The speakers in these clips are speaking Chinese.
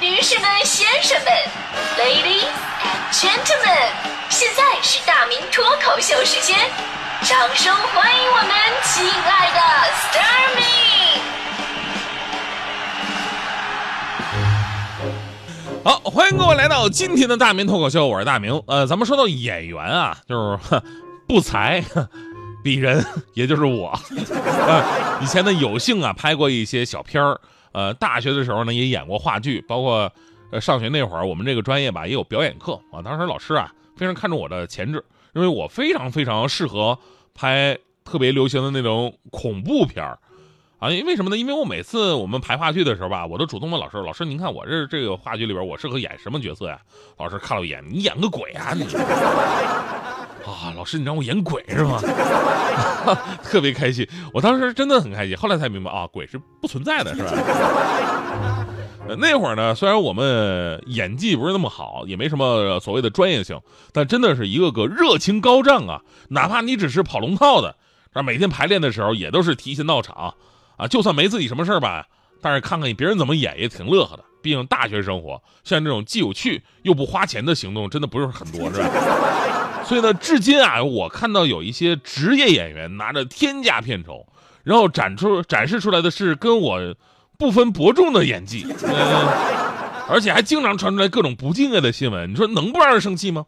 女士们、先生们，Ladies and Gentlemen，现在是大明脱口秀时间，掌声欢迎我们亲爱的 s t a r m y 好，欢迎各位来到今天的大明脱口秀，我是大明。呃，咱们说到演员啊，就是呵不才 鄙人，也就是我。呃，以前呢有幸啊拍过一些小片儿，呃，大学的时候呢也演过话剧，包括呃上学那会儿，我们这个专业吧也有表演课啊。当时老师啊非常看重我的潜质，认为我非常非常适合拍特别流行的那种恐怖片儿。啊，因为什么呢？因为我每次我们排话剧的时候吧，我都主动问老师：“老师，您看我这这个话剧里边，我适合演什么角色呀？”老师看了一眼：“你演个鬼啊你！” 啊，老师，你让我演鬼是吗？特别开心，我当时真的很开心。后来才明白啊，鬼是不存在的，是吧？那会儿呢，虽然我们演技不是那么好，也没什么所谓的专业性，但真的是一个个热情高涨啊！哪怕你只是跑龙套的，啊，每天排练的时候也都是提前到场。啊，就算没自己什么事儿吧，但是看看别人怎么演也挺乐呵的。毕竟大学生活，像这种既有趣又不花钱的行动，真的不是很多，是吧？所以呢，至今啊，我看到有一些职业演员拿着天价片酬，然后展出展示出来的是跟我不分伯仲的演技，呃，而且还经常传出来各种不敬业的新闻，你说能不让人生气吗？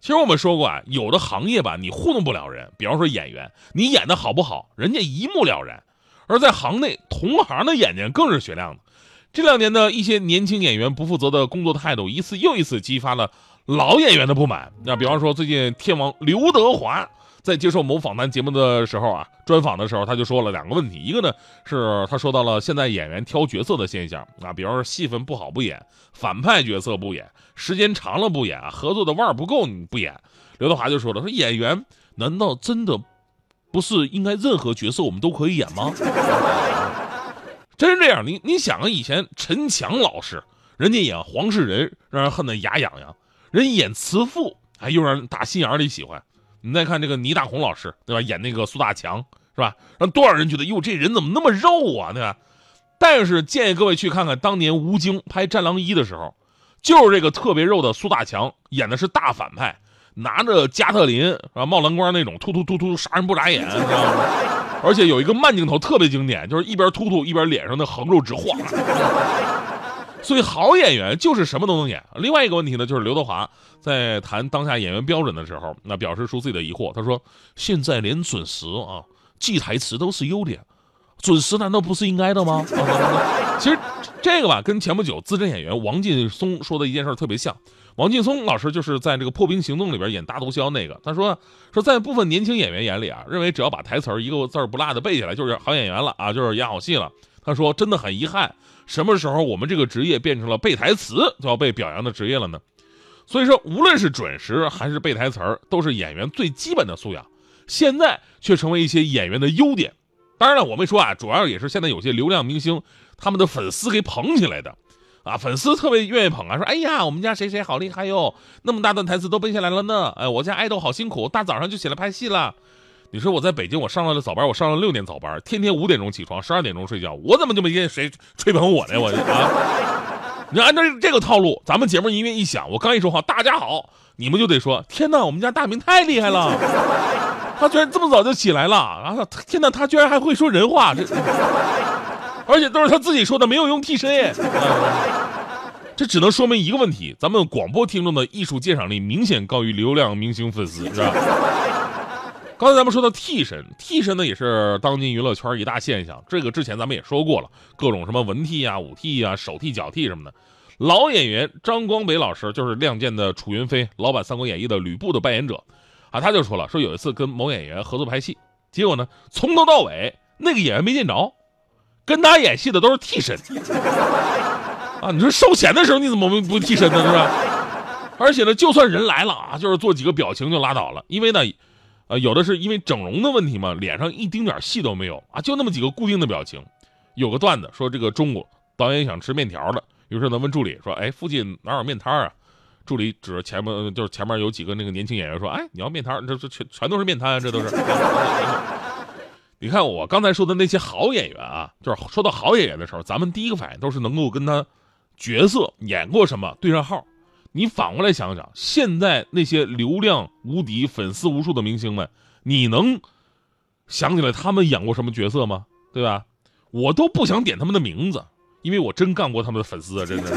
其实我们说过啊，有的行业吧，你糊弄不了人，比方说演员，你演的好不好，人家一目了然。而在行内，同行的眼睛更是雪亮的。这两年呢，一些年轻演员不负责的工作态度，一次又一次激发了老演员的不满。那比方说，最近天王刘德华在接受某访谈节目的时候啊，专访的时候，他就说了两个问题。一个呢，是他说到了现在演员挑角色的现象啊，比方说戏份不好不演，反派角色不演，时间长了不演，合作的腕儿不够你不演。刘德华就说了，说演员难道真的？不是应该任何角色我们都可以演吗？真是这样，你你想啊，以前陈强老师，人家演黄世仁让人恨得牙痒痒，人演慈父还又让人打心眼里喜欢。你再看这个倪大红老师，对吧？演那个苏大强，是吧？让多少人觉得哟，这人怎么那么肉啊，对吧？但是建议各位去看看当年吴京拍《战狼一》的时候，就是这个特别肉的苏大强演的是大反派。拿着加特林啊，冒蓝光那种，突突突突杀人不眨眼，你 知道吗？而且有一个慢镜头特别经典，就是一边突突一边脸上的横肉直晃。所以好演员就是什么都能演。另外一个问题呢，就是刘德华在谈当下演员标准的时候，那表示出自己的疑惑。他说：“现在连准时啊记台词都是优点，准时难道不是应该的吗？” 其实这个吧，跟前不久资深演员王劲松说的一件事特别像。王劲松老师就是在这个《破冰行动》里边演大毒枭那个。他说说在部分年轻演员眼里啊，认为只要把台词一个字不落的背下来就是好演员了啊，就是演好戏了。他说真的很遗憾，什么时候我们这个职业变成了背台词就要被表扬的职业了呢？所以说，无论是准时还是背台词儿，都是演员最基本的素养。现在却成为一些演员的优点。当然了，我没说啊，主要也是现在有些流量明星他们的粉丝给捧起来的。啊，粉丝特别愿意捧啊，说哎呀，我们家谁谁好厉害哟，那么大段台词都背下来了呢。哎，我家爱豆好辛苦，大早上就起来拍戏了。你说我在北京，我上了早班，我上了六点早班，天天五点钟起床，十二点钟睡觉，我怎么就没见谁吹捧我呢？我啊，你按照这个套路，咱们节目音乐一响，我刚一说话，大家好，你们就得说天哪，我们家大明太厉害了，他居然这么早就起来了，然后天哪，他居然还会说人话，这。而且都是他自己说的，没有用替身耶。这只能说明一个问题：咱们广播听众的艺术鉴赏力明显高于流量明星粉丝，是吧？刚才咱们说到替身，替身呢也是当今娱乐圈一大现象。这个之前咱们也说过了，各种什么文替啊、武替啊、手替、脚替什么的。老演员张光北老师就是《亮剑》的楚云飞，老版《三国演义》的吕布的扮演者啊，他就说了，说有一次跟某演员合作拍戏，结果呢从头到尾那个演员没见着。跟他演戏的都是替身 啊！你说收钱的时候你怎么不不替身呢？是吧？而且呢，就算人来了啊，就是做几个表情就拉倒了，因为呢，呃，有的是因为整容的问题嘛，脸上一丁点戏都没有啊，就那么几个固定的表情。有个段子说，这个中午导演想吃面条了，于是呢问助理说：“哎，附近哪有面摊啊？”助理指着前面，就是前面有几个那个年轻演员说：“哎，你要面摊？这这全全都是面摊，这都是。”你看我刚才说的那些好演员啊，就是说到好演员的时候，咱们第一个反应都是能够跟他角色演过什么对上号。你反过来想想，现在那些流量无敌、粉丝无数的明星们，你能想起来他们演过什么角色吗？对吧？我都不想点他们的名字，因为我真干过他们的粉丝啊，真的。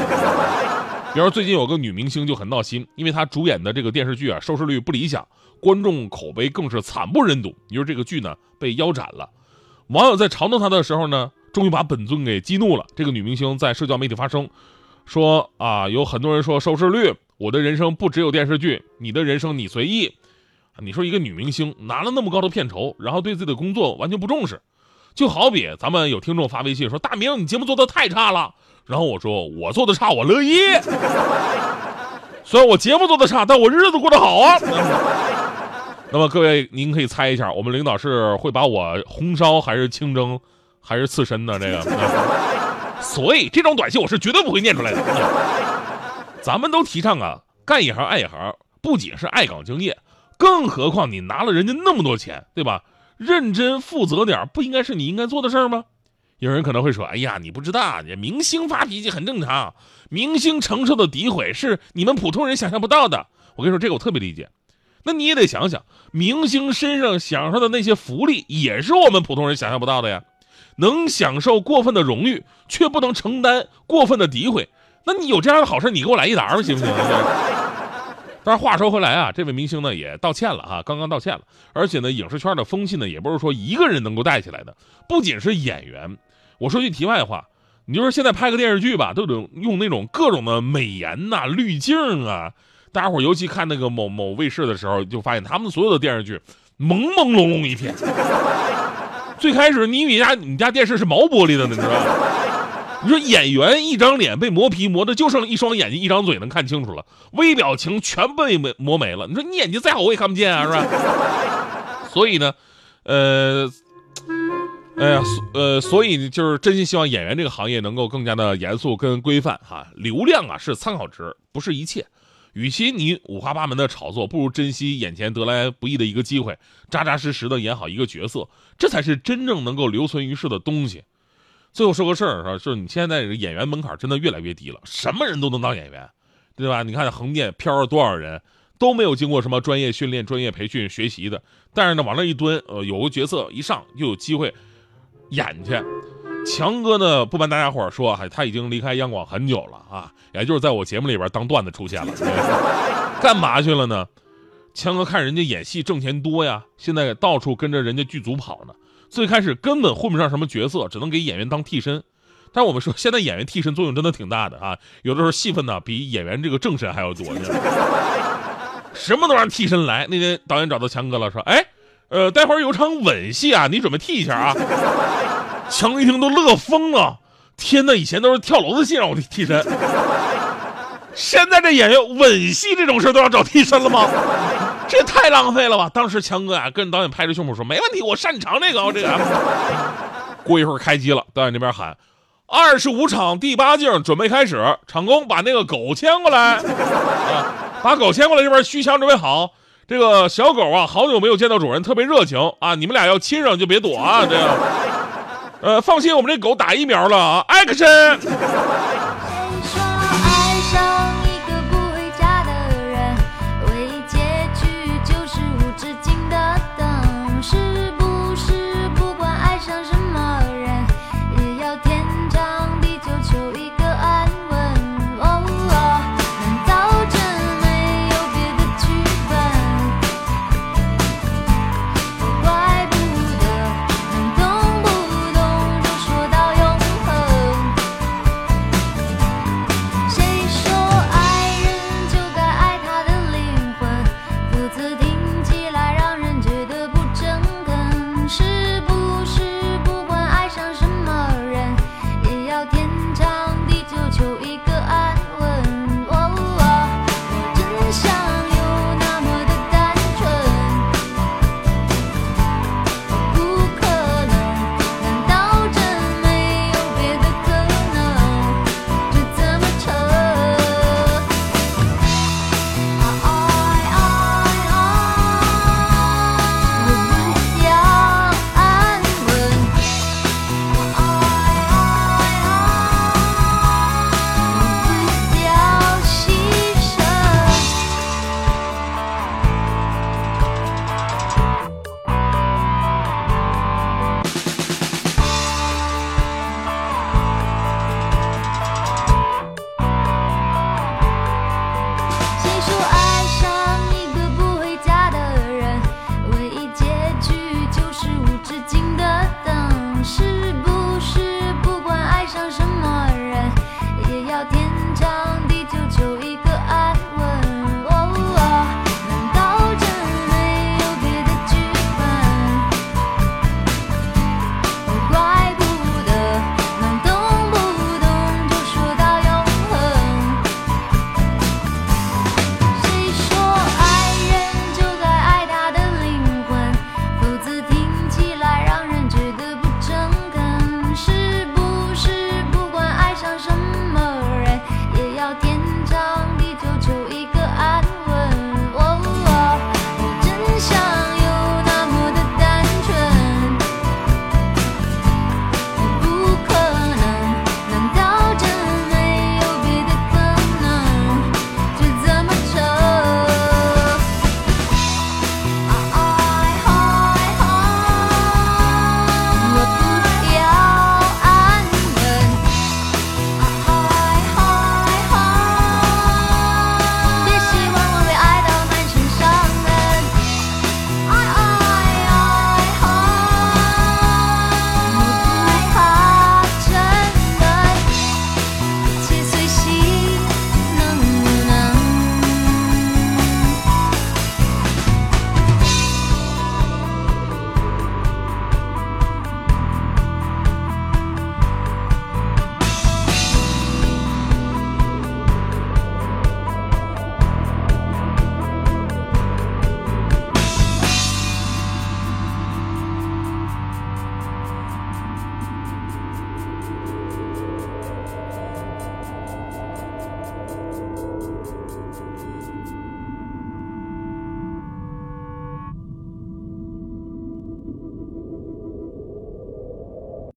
比如最近有个女明星就很闹心，因为她主演的这个电视剧啊收视率不理想，观众口碑更是惨不忍睹。你说这个剧呢被腰斩了，网友在嘲弄她的时候呢，终于把本尊给激怒了。这个女明星在社交媒体发声。说啊，有很多人说收视率，我的人生不只有电视剧，你的人生你随意。你说一个女明星拿了那么高的片酬，然后对自己的工作完全不重视，就好比咱们有听众发微信说大明你节目做的太差了，然后我说我做的差我乐意，虽然我节目做的差，但我日子过得好啊。那么各位您可以猜一下，我们领导是会把我红烧还是清蒸，还是刺身呢？这个。所以这种短信我是绝对不会念出来的。咱们都提倡啊，干一行爱一行，不仅是爱岗敬业，更何况你拿了人家那么多钱，对吧？认真负责点，不应该是你应该做的事儿吗？有人可能会说：“哎呀，你不知道，明星发脾气很正常，明星承受的诋毁是你们普通人想象不到的。”我跟你说，这个我特别理解。那你也得想想，明星身上享受的那些福利，也是我们普通人想象不到的呀。能享受过分的荣誉，却不能承担过分的诋毁。那你有这样的好事，你给我来一沓吧，行不行？但是话说回来啊，这位明星呢也道歉了哈，刚刚道歉了。而且呢，影视圈的风气呢，也不是说一个人能够带起来的。不仅是演员，我说句题外话，你就说现在拍个电视剧吧，都得用那种各种的美颜呐、滤镜啊。大家伙尤其看那个某某卫视的时候，就发现他们所有的电视剧朦朦胧胧一片。最开始你以为家你家电视是毛玻璃的呢，你知道吧？你说演员一张脸被磨皮磨的就剩一双眼睛一张嘴能看清楚了，微表情全被磨磨没了。你说你眼睛再好我也看不见啊，是吧？所以呢，呃，哎呀，呃，所以就是真心希望演员这个行业能够更加的严肃跟规范哈。流量啊是参考值，不是一切。与其你五花八门的炒作，不如珍惜眼前得来不易的一个机会，扎扎实实的演好一个角色，这才是真正能够留存于世的东西。最后说个事儿啊，就是你现在演员门槛真的越来越低了，什么人都能当演员，对吧？你看横店飘了多少人，都没有经过什么专业训练、专业培训学习的，但是呢往那一蹲，呃，有个角色一上就有机会演去。强哥呢，不瞒大家伙说，还他已经离开央广很久了啊，也就是在我节目里边当段子出现了。干嘛去了呢？强哥看人家演戏挣钱多呀，现在到处跟着人家剧组跑呢。最开始根本混不上什么角色，只能给演员当替身。但我们说，现在演员替身作用真的挺大的啊，有的时候戏份呢比演员这个正身还要多呢。什么都让替身来。那天导演找到强哥了，说：“哎，呃，待会儿有场吻戏啊，你准备替一下啊。”强一听都乐疯了，天哪！以前都是跳楼的戏让我替身，现在这演员吻戏这种事都要找替身了吗？这也太浪费了吧！当时强哥啊跟导演拍着胸脯说：“没问题，我擅长这个。”这个。过一会儿开机了，导演那边喊：“二十五场第八镜准备开始，场工把那个狗牵过来啊，把狗牵过来，这边虚枪准备好。这个小狗啊，好久没有见到主人，特别热情啊，你们俩要亲上就别躲啊，这样。”呃，放心，我们这狗打疫苗了啊！Action。